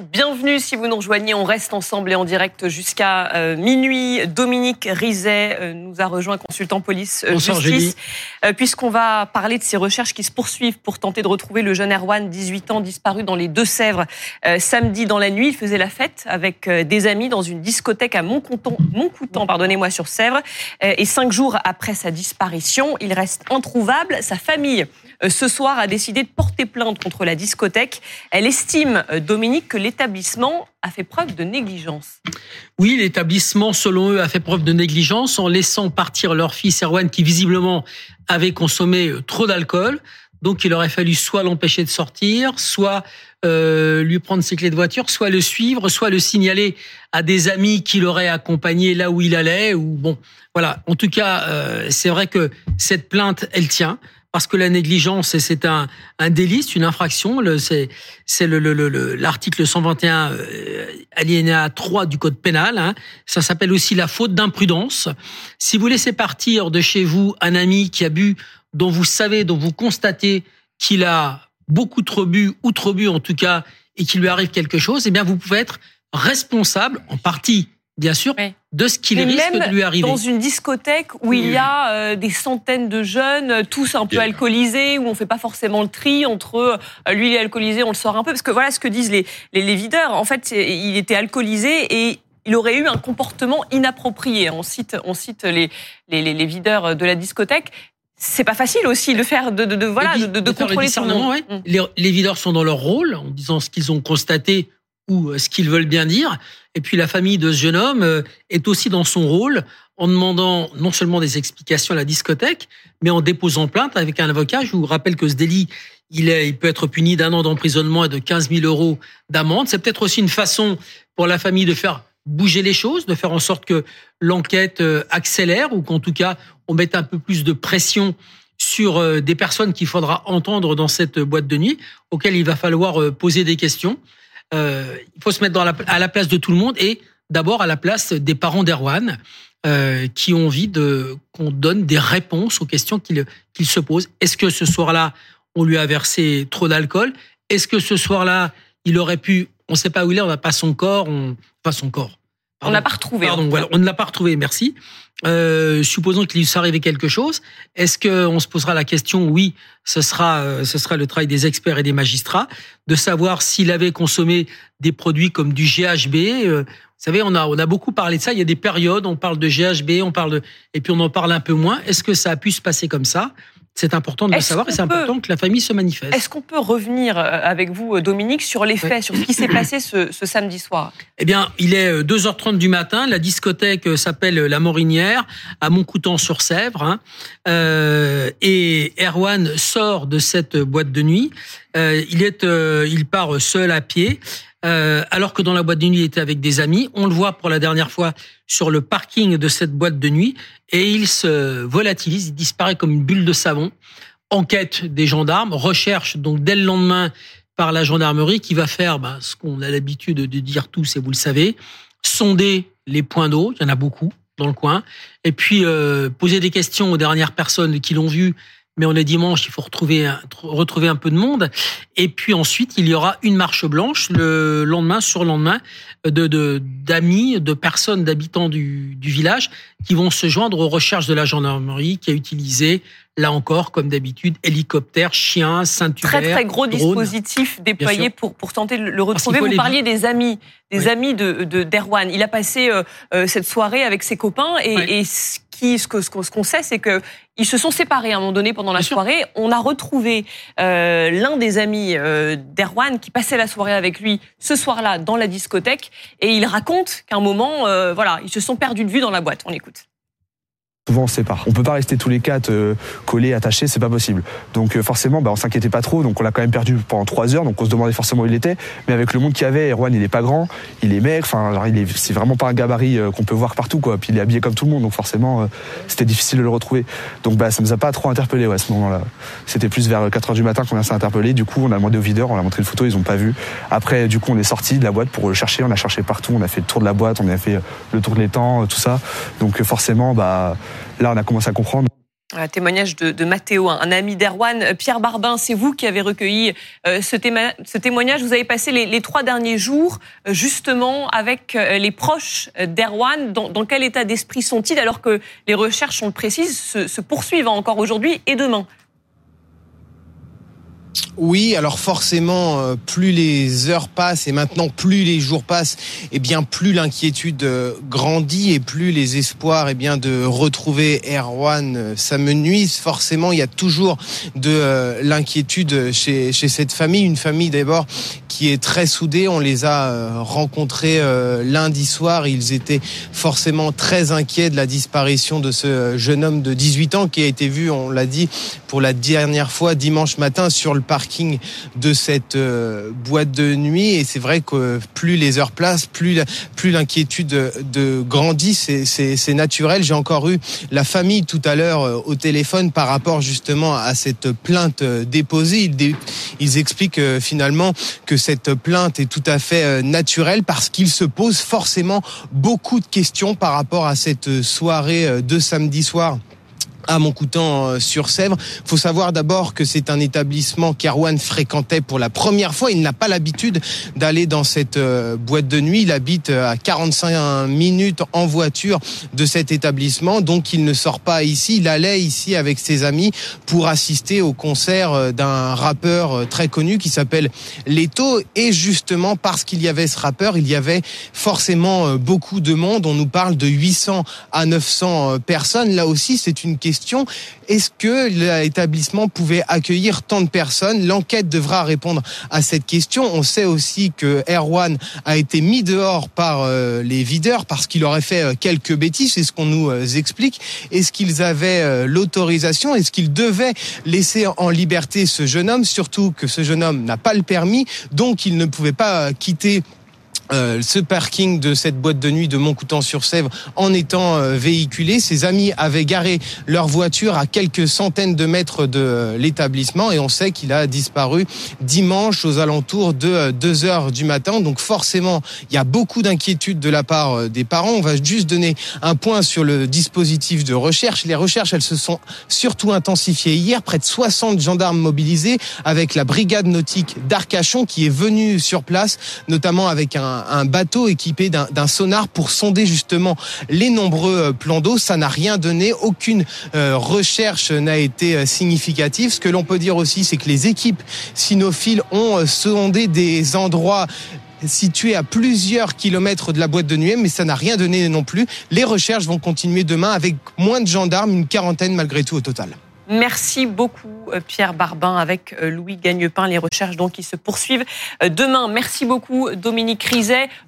Bienvenue si vous nous rejoignez. On reste ensemble et en direct jusqu'à euh, minuit. Dominique Rizet euh, nous a rejoint, consultant police euh, justice, puisqu'on va parler de ces recherches qui se poursuivent pour tenter de retrouver le jeune Erwan, 18 ans, disparu dans les Deux-Sèvres samedi dans la nuit. Il faisait la fête avec des amis dans une discothèque à Montcoutan, Montcoutan pardonnez-moi, sur Sèvres. et cinq jours après sa disparition, il reste introuvable. Sa famille ce soir a décidé de porter plainte contre la discothèque. Elle estime, Dominique, que l'établissement a fait preuve de négligence. Oui, l'établissement, selon eux, a fait preuve de négligence en laissant partir leur fils Erwan, qui visiblement avait consommé euh, trop d'alcool. Donc, il aurait fallu soit l'empêcher de sortir, soit euh, lui prendre ses clés de voiture, soit le suivre, soit le signaler à des amis qui l'auraient accompagné là où il allait. Ou bon, voilà. En tout cas, euh, c'est vrai que cette plainte, elle tient parce que la négligence, c'est un, un délit, c'est une infraction. C'est l'article le, le, 121 euh, alinéa 3 du code pénal. Hein. Ça s'appelle aussi la faute d'imprudence. Si vous laissez partir de chez vous un ami qui a bu, dont vous savez, dont vous constatez qu'il a beaucoup trop bu ou trop bu en tout cas, et qu'il lui arrive quelque chose, eh bien vous pouvez être responsable en partie bien sûr, de ce qu'il risque de lui arriver. Dans une discothèque où il y a euh, des centaines de jeunes, tous un peu alcoolisés, où on fait pas forcément le tri entre euh, lui il est alcoolisé, on le sort un peu, parce que voilà ce que disent les, les, videurs. En fait, il était alcoolisé et il aurait eu un comportement inapproprié. On cite, on cite les, les, les videurs de la discothèque c'est pas facile aussi de faire de, de, voilà de, de, contrôler son nom. Les, les videurs sont dans leur rôle en disant ce qu'ils ont constaté ou euh, ce qu'ils veulent bien dire. Et puis la famille de ce jeune homme euh, est aussi dans son rôle en demandant non seulement des explications à la discothèque, mais en déposant plainte avec un avocat. Je vous rappelle que ce délit, il, peut être puni d'un an d'emprisonnement et de 15 000 euros d'amende. C'est peut-être aussi une façon pour la famille de faire bouger les choses, de faire en sorte que l'enquête euh, accélère ou qu'en tout cas on mette un peu plus de pression sur des personnes qu'il faudra entendre dans cette boîte de nuit, auxquelles il va falloir poser des questions. Euh, il faut se mettre à la place de tout le monde et d'abord à la place des parents d'Erwan euh, qui ont envie de qu'on donne des réponses aux questions qu'ils se posent. Est-ce que ce soir-là, on lui a versé trop d'alcool? Est-ce que ce soir-là, il aurait pu On ne sait pas où il est, on n'a pas son corps, on pas son corps. On n'a pas retrouvé. Pardon, voilà, on ne l'a pas retrouvé. Merci. Euh, supposons qu'il lui soit arrivé quelque chose, est-ce qu'on se posera la question Oui, ce sera, euh, ce sera le travail des experts et des magistrats de savoir s'il avait consommé des produits comme du GHB. Euh, vous savez, on a, on a beaucoup parlé de ça. Il y a des périodes, on parle de GHB, on parle de, et puis on en parle un peu moins. Est-ce que ça a pu se passer comme ça? C'est important de le savoir et c'est important que la famille se manifeste. Est-ce qu'on peut revenir euh, avec vous, euh, Dominique, sur les faits, sur ce qui s'est passé ce, samedi soir? Eh bien, il est 2h30 euh, du matin. La discothèque s'appelle La Morinière, à Montcoutan-sur-Sèvre. Hein. et Erwan sort de cette boîte de nuit. il, est, il part seul à pied. Euh, alors que dans la boîte de nuit, il était avec des amis. On le voit pour la dernière fois sur le parking de cette boîte de nuit et il se volatilise, il disparaît comme une bulle de savon. Enquête des gendarmes, recherche donc dès le lendemain par la gendarmerie qui va faire ben, ce qu'on a l'habitude de dire tous et vous le savez, sonder les points d'eau, il y en a beaucoup dans le coin, et puis euh, poser des questions aux dernières personnes qui l'ont vu mais on est dimanche, il faut retrouver un, retrouver un peu de monde. Et puis ensuite, il y aura une marche blanche le lendemain sur lendemain de d'amis, de, personnes, d'habitants du, du village qui vont se joindre aux recherches de la gendarmerie qui a utilisé là encore, comme d'habitude, hélicoptère, chien, ceinture. Très très gros dispositif déployé pour pour tenter de le retrouver. Vous parliez des amis, des amis de d'Erwan. Il a passé euh, euh, cette soirée avec ses copains et, et ce que ce qu'on sait, c'est que ils se sont séparés à un moment donné pendant la soirée. On a retrouvé euh, l'un des amis euh, d'Erwan qui passait la soirée avec lui ce soir-là dans la discothèque et il raconte qu'à un moment, euh, voilà, ils se sont perdus de vue dans la boîte. On écoute. Souvent on se sépare. On peut pas rester tous les quatre euh, collés, attachés, c'est pas possible. Donc euh, forcément, bah, on s'inquiétait pas trop. Donc on l'a quand même perdu pendant trois heures. Donc on se demandait forcément où il était. Mais avec le monde qu'il y avait, Erwan il est pas grand, il est mec. Enfin, il est, c'est vraiment pas un gabarit euh, qu'on peut voir partout quoi. Puis il est habillé comme tout le monde. Donc forcément, c'était difficile de le retrouver. Donc bah ça nous a pas trop interpellé ouais, à ce moment-là. C'était plus vers 4 heures du matin qu'on a s'est interpellé. Du coup, on a demandé aux videurs, on a montré une photo, ils ont pas vu. Après, du coup, on est sorti de la boîte pour le chercher. On a cherché partout. On a fait le tour de la boîte, on a fait le tour de l'étang, tout ça. Donc forcément, bah Là, on a commencé à comprendre. Un témoignage de, de Mathéo, un ami d'Erwan. Pierre Barbin, c'est vous qui avez recueilli ce, témoignage. Vous avez passé les, trois derniers jours justement avec les proches d'Erwan. Dans, quel état d'esprit sont-ils alors que les recherches, on le précise, se, se poursuivent encore aujourd'hui et demain? Oui, alors forcément, euh, plus les heures passent et maintenant plus les jours passent, et eh bien plus l'inquiétude euh, grandit et plus les espoirs, eh bien de retrouver Erwan euh, s'amenuisent. Forcément, il y a toujours de l'inquiétude chez, chez cette famille, une famille d'abord qui est très soudée. On les a rencontrés lundi soir. Ils étaient forcément très inquiets de la disparition de ce jeune homme de 18 ans qui a été vu, on l'a dit, pour la dernière fois dimanche matin sur le parking de cette euh, boîte de nuit. Et c'est vrai que plus les heures passent, plus l'inquiétude de, grandit. C'est naturel. J'ai encore eu la famille tout à l'heure euh, au téléphone par rapport justement à cette plainte euh, déposée. Ils, ils expliquent finalement que cette plainte est tout à fait naturelle parce qu'ils se posent forcément beaucoup de questions par rapport à cette soirée de samedi soir à Montcoutan euh. Faut savoir d'abord que c'est un établissement qu'Erwan fréquentait pour la première fois. Il n'a pas l'habitude d'aller dans cette euh, boîte de nuit. Il habite euh, à 45 minutes en voiture de cet établissement, donc il ne sort pas ici. Il allait ici avec ses amis pour assister au concert d'un rappeur très connu qui s'appelle Leto. Et justement parce qu'il y avait ce rappeur, il y avait forcément beaucoup de monde. On nous parle de 800 à 900 personnes. Là aussi, c'est une question est-ce que l'établissement pouvait accueillir tant de personnes? L'enquête devra répondre à cette question. On sait aussi que Erwan a été mis dehors par euh, les videurs parce qu'il aurait fait euh, quelques bêtises, c'est ce qu'on nous euh, explique. Est-ce qu'ils avaient l'autorisation? Est-ce qu'ils devaient laisser en liberté ce jeune homme? Surtout que ce jeune homme n'a pas le permis, donc il ne pouvait pas quitter euh, ce parking de cette boîte de nuit de Montcoutan-sur-Sèvre en étant euh, véhiculé. Ses amis avaient garé leur voiture à quelques centaines de mètres de euh, l'établissement et on sait qu'il a disparu dimanche aux alentours de 2 heures du matin. Donc forcément, il y a beaucoup d'inquiétudes de la part des parents. On va juste donner un point sur le dispositif de recherche. Les recherches, elles se sont surtout intensifiées hier. Près de 60 gendarmes mobilisés avec la brigade nautique d'Arcachon qui est venue sur place, notamment avec un un, bateau équipé d'un sonar pour sonder justement les nombreux euh, plans d'eau. Ça n'a rien donné, aucune euh, recherche n'a été euh, significative. Ce que l'on peut dire aussi, c'est que les équipes sinophiles ont sondé des endroits situés à plusieurs kilomètres de la boîte de nuit, mais ça n'a rien donné non plus. Les recherches vont continuer demain avec moins de gendarmes, une quarantaine malgré tout au total. Merci beaucoup Pierre Barbin avec Louis Gagnepin. Les recherches donc qui se poursuivent demain. Merci beaucoup Dominique Rizet.